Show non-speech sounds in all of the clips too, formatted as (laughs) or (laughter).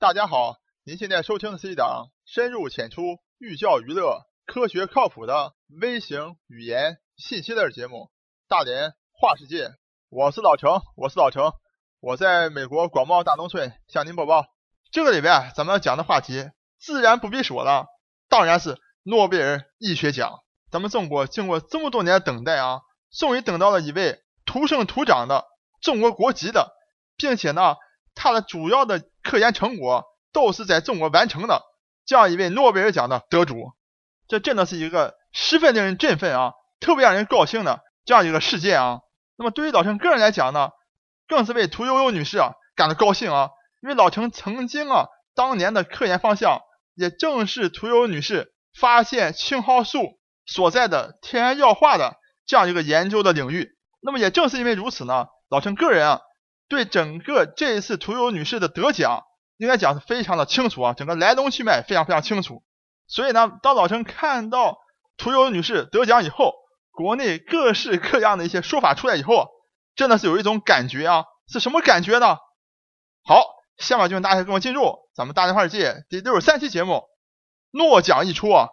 大家好，您现在收听的是一档深入浅出、寓教于乐、科学靠谱的微型语言信息类节目《大连话世界》。我是老程，我是老程，我在美国广袤大农村向您播报。这个礼拜咱们要讲的话题，自然不必说了，当然是诺贝尔医学奖。咱们中国经过这么多年等待啊，终于等到了一位土生土长的中国国籍的，并且呢，他的主要的科研成果都是在中国完成的这样一位诺贝尔奖的得主。这真的是一个十分令人振奋啊，特别让人高兴的这样一个事件啊。那么对于老陈个人来讲呢，更是为屠呦呦女士啊感到高兴啊。因为老陈曾经啊，当年的科研方向也正是屠呦呦女士发现青蒿素所在的天然药化的这样一个研究的领域。那么也正是因为如此呢，老陈个人啊，对整个这一次屠呦女士的得奖，应该讲是非常的清楚啊，整个来龙去脉非常非常清楚。所以呢，当老陈看到屠呦女士得奖以后，国内各式各样的一些说法出来以后，真的是有一种感觉啊，是什么感觉呢？好。下面就请大家跟我进入咱们大连话世界第六十三期节目。诺奖一出啊，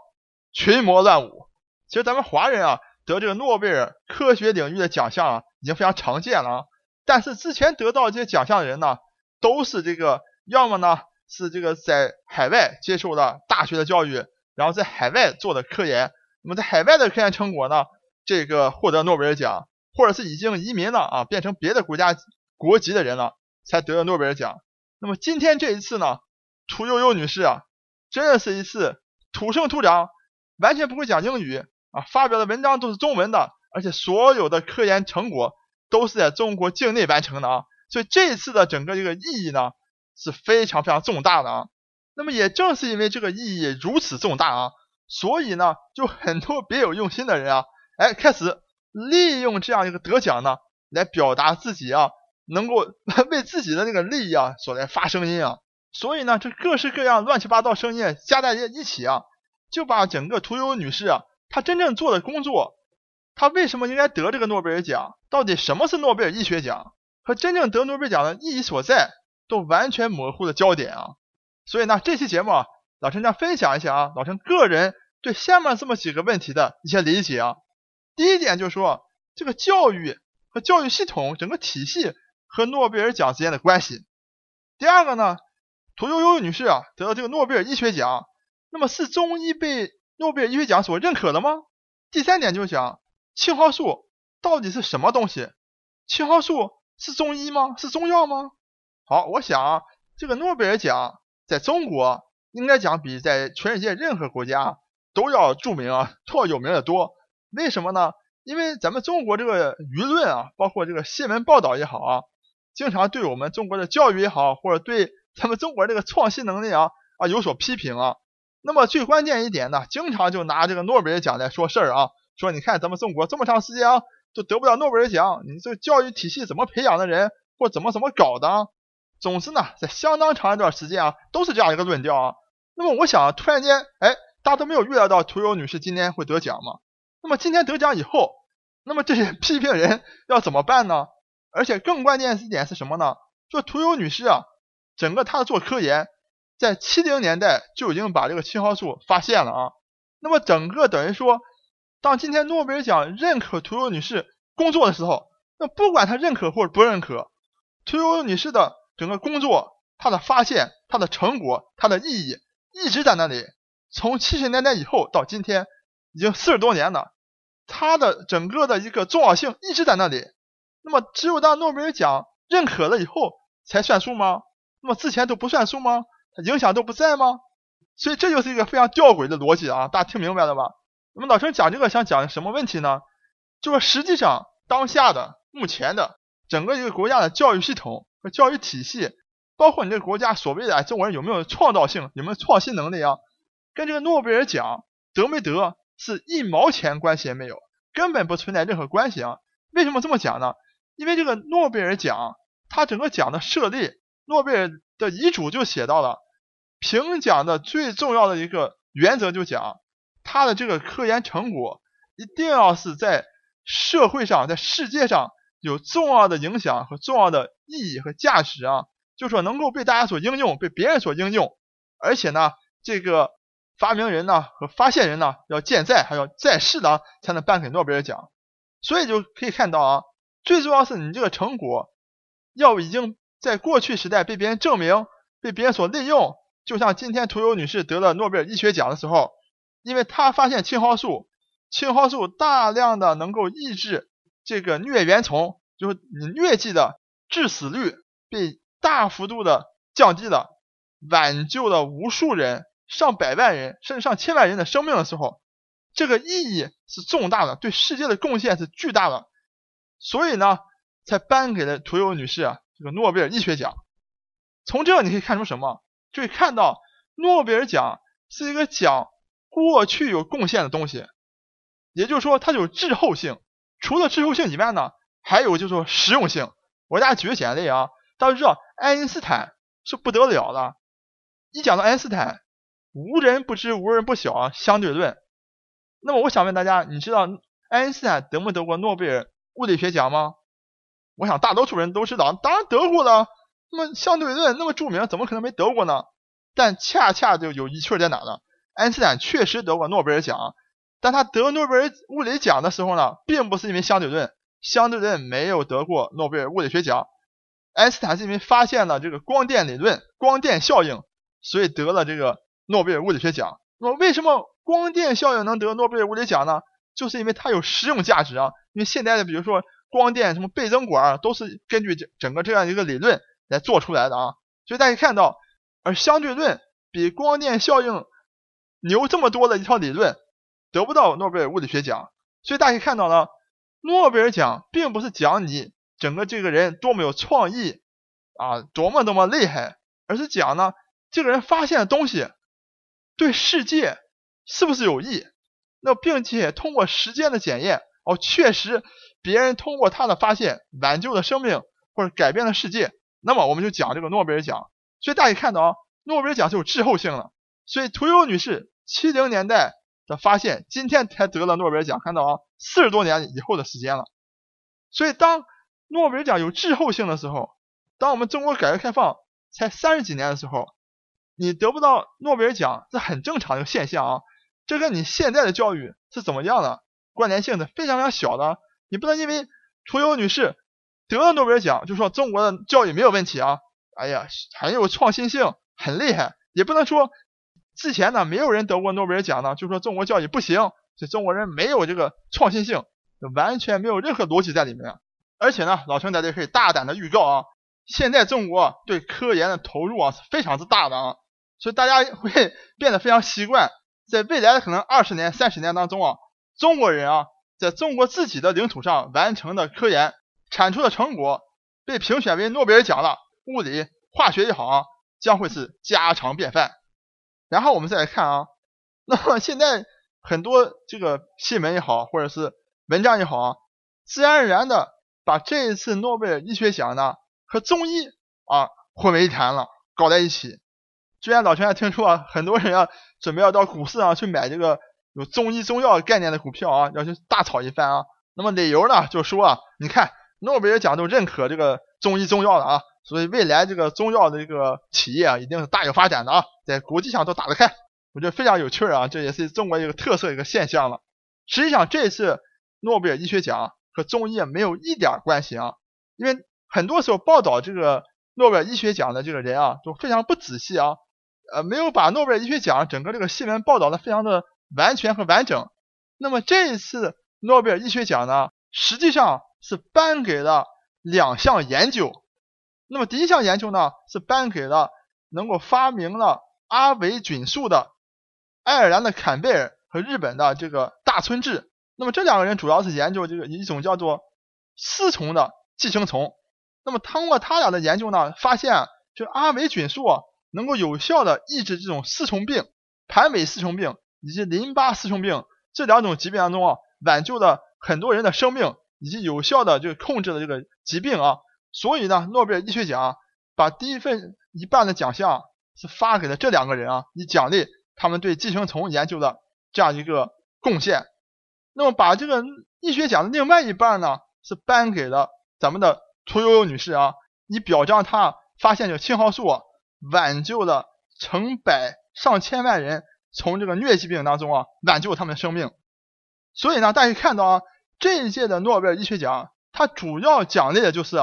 群魔乱舞。其实咱们华人啊，得这个诺贝尔科学领域的奖项啊，已经非常常见了啊。但是之前得到这些奖项的人呢，都是这个要么呢是这个在海外接受了大学的教育，然后在海外做的科研，那么在海外的科研成果呢，这个获得诺贝尔奖，或者是已经移民了啊，变成别的国家国籍的人了，才得了诺贝尔奖。那么今天这一次呢，屠呦呦女士啊，真的是一次土生土长，完全不会讲英语啊，发表的文章都是中文的，而且所有的科研成果都是在中国境内完成的啊，所以这次的整个这个意义呢是非常非常重大的啊。那么也正是因为这个意义如此重大啊，所以呢，就很多别有用心的人啊，哎，开始利用这样一个得奖呢，来表达自己啊。能够 (laughs) 为自己的那个利益啊所来发声音啊，所以呢，这各式各样乱七八糟声音加在一起啊，就把整个屠呦呦女士啊，她真正做的工作，他为什么应该得这个诺贝尔奖，到底什么是诺贝尔医学奖，和真正得诺贝尔奖的意义所在，都完全模糊的焦点啊。所以呢，这期节目啊，老陈将分享一下啊，老陈个人对下面这么几个问题的一些理解啊。第一点就是说，这个教育和教育系统整个体系。和诺贝尔奖之间的关系。第二个呢，屠呦呦女士啊得到这个诺贝尔医学奖，那么是中医被诺贝尔医学奖所认可的吗？第三点就是讲青蒿素到底是什么东西？青蒿素是中医吗？是中药吗？好，我想啊，这个诺贝尔奖在中国应该讲比在全世界任何国家都要著名啊，都要有名的多。为什么呢？因为咱们中国这个舆论啊，包括这个新闻报道也好啊。经常对我们中国的教育也好，或者对咱们中国这个创新能力啊啊有所批评啊。那么最关键一点呢，经常就拿这个诺贝尔奖来说事儿啊，说你看咱们中国这么长时间啊都得不了诺贝尔奖，你这教育体系怎么培养的人，或怎么怎么搞的？总之呢，在相当长一段时间啊，都是这样一个论调啊。那么我想，突然间，哎，大家都没有预料到屠呦女士今天会得奖嘛？那么今天得奖以后，那么这些 (laughs) 批评人要怎么办呢？而且更关键一点是什么呢？就屠呦女士啊，整个她做科研，在七零年代就已经把这个青蒿素发现了啊。那么整个等于说，当今天诺贝尔奖认可屠呦女士工作的时候，那不管她认可或者不认可，屠呦女士的整个工作，她的发现、她的成果、她的意义一直在那里。从七十年代以后到今天，已经四十多年了，她的整个的一个重要性一直在那里。那么只有当诺贝尔奖认可了以后才算数吗？那么之前都不算数吗？影响都不在吗？所以这就是一个非常吊诡的逻辑啊！大家听明白了吧？那么老陈讲这个想讲什么问题呢？就是实际上当下的目前的整个一个国家的教育系统和教育体系，包括你这个国家所谓的中国人有没有创造性、有没有创新能力啊，跟这个诺贝尔奖得没得是一毛钱关系也没有，根本不存在任何关系啊！为什么这么讲呢？因为这个诺贝尔奖，它整个奖的设立，诺贝尔的遗嘱就写到了，评奖的最重要的一个原则就讲，他的这个科研成果一定要是在社会上，在世界上有重要的影响和重要的意义和价值啊，就说能够被大家所应用，被别人所应用，而且呢，这个发明人呢和发现人呢要健在，还要在世的才能颁给诺贝尔奖。所以就可以看到啊，最重要是你这个成果要已经在过去时代被别人证明，被别人所利用。就像今天屠呦女士得了诺贝尔医学奖的时候，因为她发现青蒿素，青蒿素大量的能够抑制这个疟原虫，就是你疟疾的致死率被大幅度的降低了，挽救了无数人、上百万人甚至上千万人的生命的时候，这个意义是重大的，对世界的贡献是巨大的，所以呢，才颁给了屠呦女士啊这个诺贝尔医学奖。从这你可以看出什么？就会看到诺贝尔奖是一个奖过去有贡献的东西，也就是说它有滞后性。除了滞后性以外呢，还有就是实用性。我给大家举个简例啊，大家知道爱因斯坦是不得了的。一讲到爱因斯坦，无人不知，无人不晓啊，相对论。那么我想问大家，你知道爱因斯坦得没得过诺贝尔物理学奖吗？我想大多数人都知道，当然得过了。那么相对论那么著名，怎么可能没得过呢？但恰恰就有一趣在哪呢？爱因斯坦确实得过诺贝尔奖，但他得诺贝尔物理奖的时候呢，并不是因为相对论，相对论没有得过诺贝尔物理学奖。爱因斯坦是因为发现了这个光电理论、光电效应，所以得了这个诺贝尔物理学奖。那么为什么光电效应能得诺贝尔物理奖呢？就是因为它有实用价值啊。因为现在的比如说光电什么倍增管，都是根据整整个这样一个理论。来做出来的啊，所以大家看到，而相对论比光电效应牛这么多的一套理论，得不到诺贝尔物理学奖。所以大家看到了，诺贝尔奖并不是讲你整个这个人多么有创意啊，多么多么厉害，而是讲呢，这个人发现的东西对世界是不是有益。那并且通过时间的检验，哦，确实别人通过他的发现挽救了生命或者改变了世界。那么我们就讲这个诺贝尔奖，所以大家看到啊，诺贝尔奖是有滞后性的。所以屠呦女士七零年代的发现，今天才得了诺贝尔奖，看到啊，四十多年以后的时间了。所以当诺贝尔奖有滞后性的时候，当我们中国改革开放才三十几年的时候，你得不到诺贝尔奖是很正常的现象啊。这跟你现在的教育是怎么样的关联性是非常非常小的。你不能因为屠呦女士。得了诺贝尔奖，就说中国的教育没有问题啊！哎呀，很有创新性，很厉害。也不能说之前呢没有人得过诺贝尔奖呢，就说中国教育不行，这中国人没有这个创新性，完全没有任何逻辑在里面。而且呢，老陈在这可以大胆的预告啊，现在中国对科研的投入啊是非常之大的啊，所以大家会 (laughs) 变得非常习惯，在未来的可能二十年、三十年当中啊，中国人啊在中国自己的领土上完成的科研。产出的成果被评选为诺贝尔奖了，物理、化学也好啊，将会是家常便饭。然后我们再来看啊，那么现在很多这个新闻也好，或者是文章也好啊，自然而然的把这一次诺贝尔医学奖呢和中医啊混为一谈了，搞在一起。居然老陈还听说啊，很多人啊准备要到股市上去买这个有中医中药概念的股票啊，要去大炒一番啊。那么理由呢，就说啊，你看。诺贝尔奖都认可这个中医中药了啊，所以未来这个中药的这个企业啊，一定是大有发展的啊，在国际上都打得开，我觉得非常有趣啊，这也是中国一个特色一个现象了。实际上这次诺贝尔医学奖和中医没有一点关系啊，因为很多时候报道这个诺贝尔医学奖的这个人啊，都非常不仔细啊，呃，没有把诺贝尔医学奖整个这个新闻报道的非常的完全和完整。那么这一次诺贝尔医学奖呢，实际上。是颁给了两项研究，那么第一项研究呢是颁给了能够发明了阿维菌素的爱尔兰的坎贝尔和日本的这个大村智。那么这两个人主要是研究这个一种叫做丝虫的寄生虫。那么通过他俩的研究呢，发现就阿维菌素啊能够有效的抑制这种丝虫病、盘尾丝虫病以及淋巴丝虫病这两种疾病当中啊，挽救了很多人的生命。以及有效的就控制了这个疾病啊，所以呢，诺贝尔医学奖把第一份一半的奖项是发给了这两个人啊，以奖励他们对寄生虫研究的这样一个贡献。那么把这个医学奖的另外一半呢，是颁给了咱们的屠呦呦女士啊，以表彰她发现这青蒿素啊，挽救了成百上千万人从这个疟疾病当中啊，挽救他们的生命。所以呢，大家看到啊，这一届的诺贝尔医学奖，它主要奖励的就是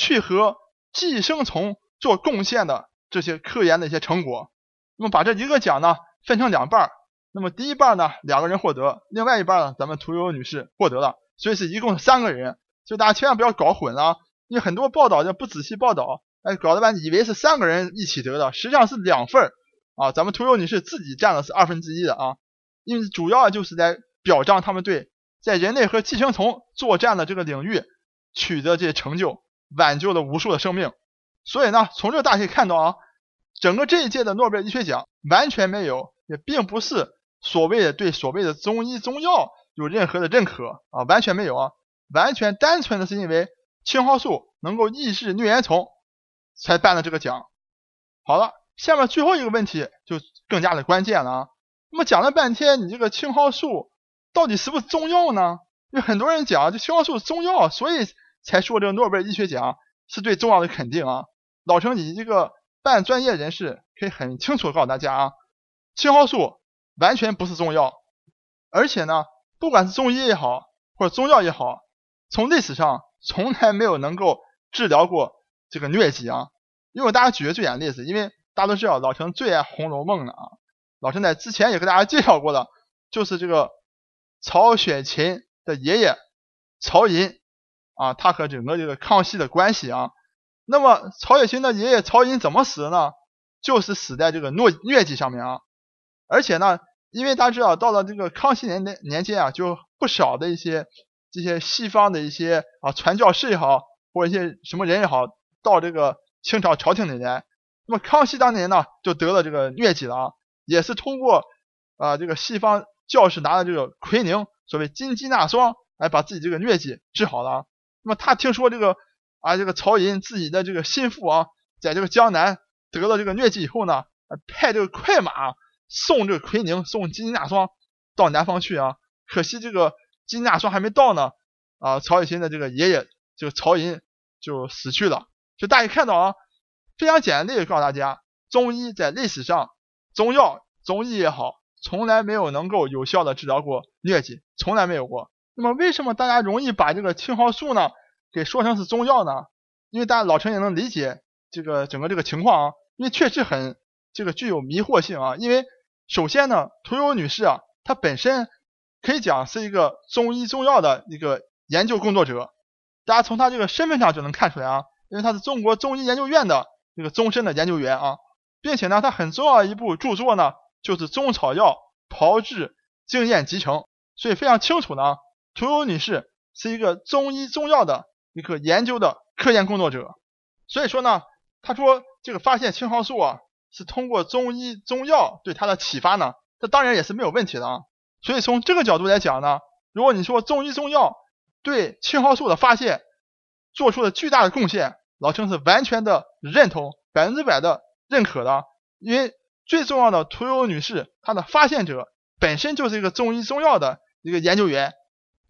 去和寄生虫做贡献的这些科研的一些成果。那么把这一个奖呢分成两半儿，那么第一半呢两个人获得，另外一半呢咱们屠呦呦女士获得了，所以是一共三个人。所以大家千万不要搞混了，啊因为很多报道就不仔细报道，哎，搞得半以为是三个人一起得的，实际上是两份儿啊。咱们屠呦呦女士自己占的是二分之一的啊，因为主要就是在表彰他们对在人类和寄生虫作战的这个领域取得这些成就，挽救了无数的生命。所以呢，从这大家可以看到啊，整个这一届的诺贝尔医学奖完全没有，也并不是所谓的对所谓的中医中药有任何的认可啊，完全没有啊。完全单纯的是因为青蒿素能够抑制疟原虫，才颁了这个奖。好了，下面最后一个问题就更加的关键了啊。那么讲了半天，你这个青蒿素到底是不是中药呢？因为很多人讲这青蒿素是中药，所以才说这个诺贝尔医学奖是对中药的肯定啊。老陈，你这个半专业人士可以很清楚告诉大家啊，青蒿素完全不是中药，而且呢，不管是中医也好，或者中药也好。从历史上从来没有能够治疗过这个疟疾啊，因为大家举个最简单的例子，因为大家都知道老陈最爱《红楼梦》了啊，老陈在之前也给大家介绍过了，就是这个曹雪芹的爷爷曹寅啊，他和整个这个康熙的关系啊，那么曹雪芹的爷爷曹寅怎么死的呢？就是死在这个疟疟疾上面啊，而且呢，因为大家知道到了这个康熙年年年间啊，就不少的一些。这些西方的一些啊传教士也好，或者一些什么人也好，到这个清朝朝廷里来。那么康熙当年呢，就得了这个疟疾了啊，也是通过啊这个西方教士拿的这个奎宁，所谓金鸡纳霜，来把自己这个疟疾治好了。那么他听说这个啊这个曹寅自己的这个心腹啊，在这个江南得了这个疟疾以后呢，派这个快马送这个奎宁，送金鸡纳霜到南方去啊。可惜这个。金甲霜还没到呢，啊，曹雪芹的这个爷爷这个曹寅就死去了。就大家看到啊，非常简单的告诉大家，中医在历史上，中药、中医也好，从来没有能够有效的治疗过疟疾，从来没有过。那么为什么大家容易把这个青蒿素呢给说成是中药呢？因为大家老陈也能理解这个整个这个情况啊，因为确实很这个具有迷惑性啊。因为首先呢，屠呦女士啊，她本身。可以讲是一个中医中药的一个研究工作者，大家从她这个身份上就能看出来啊，因为她是中国中医研究院的这个终身的研究员啊，并且呢，她很重要的一部著作呢就是《中草药炮制经验集成》，所以非常清楚呢，屠呦女士是一个中医中药的一个研究的科研工作者，所以说呢，她说这个发现青蒿素啊是通过中医中药对她的启发呢，这当然也是没有问题的啊。所以从这个角度来讲呢，如果你说中医中药对青蒿素的发现做出了巨大的贡献，老陈是完全的认同，百分之百的认可的。因为最重要的屠呦女士，她的发现者本身就是一个中医中药的一个研究员，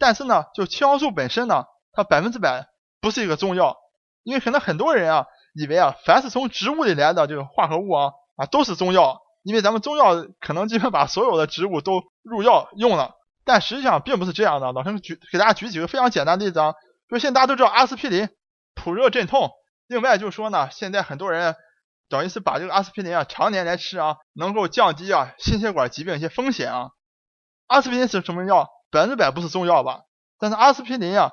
但是呢，就青蒿素本身呢，它百分之百不是一个中药，因为可能很多人啊以为啊，凡是从植物里来的这个化合物啊啊都是中药。因为咱们中药可能基本把所有的植物都入药用了，但实际上并不是这样的。老陈举给大家举几个非常简单的例子啊，就现在大家都知道阿司匹林普热镇痛，另外就是说呢，现在很多人等于是把这个阿司匹林啊常年来吃啊，能够降低啊心血管疾病一些风险啊。阿司匹林是什么药？百分之百不是中药吧？但是阿司匹林啊，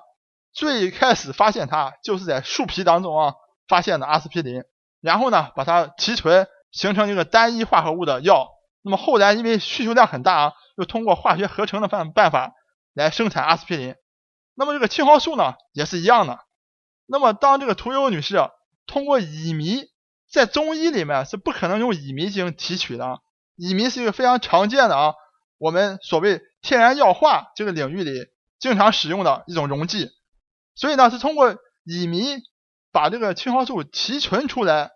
最开始发现它就是在树皮当中啊发现的阿司匹林，然后呢把它提纯。形成一个单一化合物的药，那么后来因为需求量很大啊，又通过化学合成的办办法来生产阿司匹林。那么这个青蒿素呢也是一样的。那么当这个屠呦女士通过乙醚，在中医里面是不可能用乙醚进行提取的，乙醚是一个非常常见的啊，我们所谓天然药化这个领域里经常使用的一种溶剂。所以呢是通过乙醚把这个青蒿素提纯出来，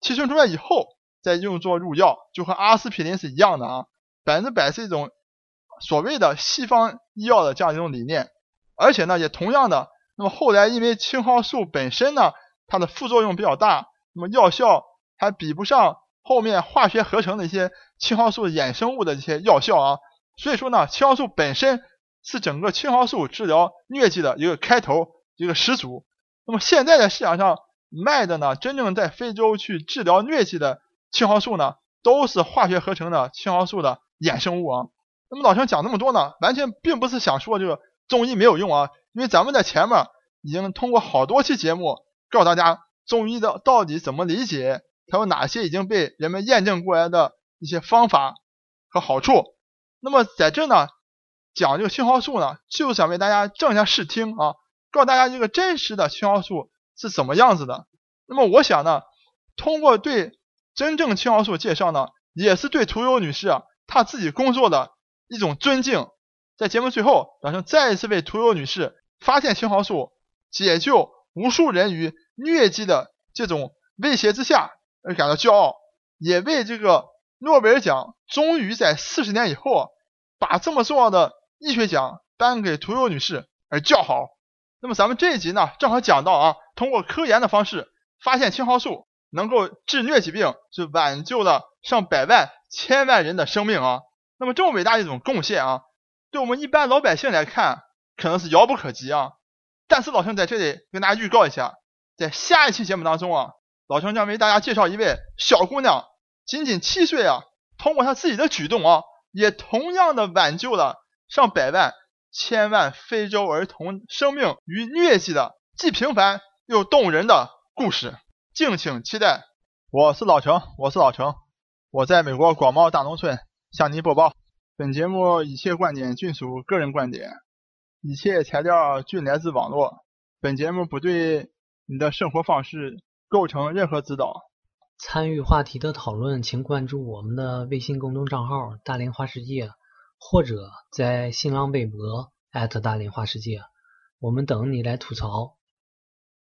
提纯出来以后。再用作入药，就和阿司匹林是一样的啊，百分之百是一种所谓的西方医药的这样一种理念，而且呢也同样的，那么后来因为青蒿素本身呢它的副作用比较大，那么药效还比不上后面化学合成的一些青蒿素衍生物的一些药效啊。所以说呢，青蒿素本身是整个青蒿素治疗疟疾的一个开头，一个始祖。那么现在在市场上卖的呢，真正在非洲去治疗疟疾的青蒿素呢，都是化学合成的青蒿素的衍生物啊。那么老陈讲那么多呢，完全并不是想说这个中医没有用啊，因为咱们在前面已经通过好多期节目告诉大家中医的到底怎么理解，还有哪些已经被人们验证过来的一些方法和好处。那么在这呢，讲这个青蒿素呢，就想为大家正一下视听啊，告诉大家这个真实的青蒿素是怎么样子的。那么我想呢，通过对真正青蒿素介绍呢，也是对屠呦女士啊她自己工作的一种尊敬。在节目最后，老陈再一次为屠呦女士发现青蒿素、解救无数人于疟疾的这种威胁之下而感到骄傲，也为这个诺贝尔奖终于在四十年以后啊。把这么重要的医学奖颁给屠呦女士而叫好。那么咱们这一集呢，正好讲到啊，通过科研的方式发现青蒿素能够治疟疾病，是挽救了上百万、千万人的生命啊。那么这么伟大一种贡献啊，对我们一般老百姓来看可能是遥不可及啊。但是老兄在这里跟大家预告一下，在下一期节目当中啊，老兄将为大家介绍一位小姑娘，仅仅七岁啊，通过她自己的举动啊。也同样的挽救了上百万、千万非洲儿童生命于疟疾的既平凡又动人的故事，敬请期待。我是老程，我是老程，我在美国广袤大农村向您播报。本节目一切观点均属个人观点，一切材料均来自网络。本节目不对你的生活方式构成任何指导。参与话题的讨论，请关注我们的微信公众账号“大连花世界”，或者在新浪微博大连花世界，我们等你来吐槽。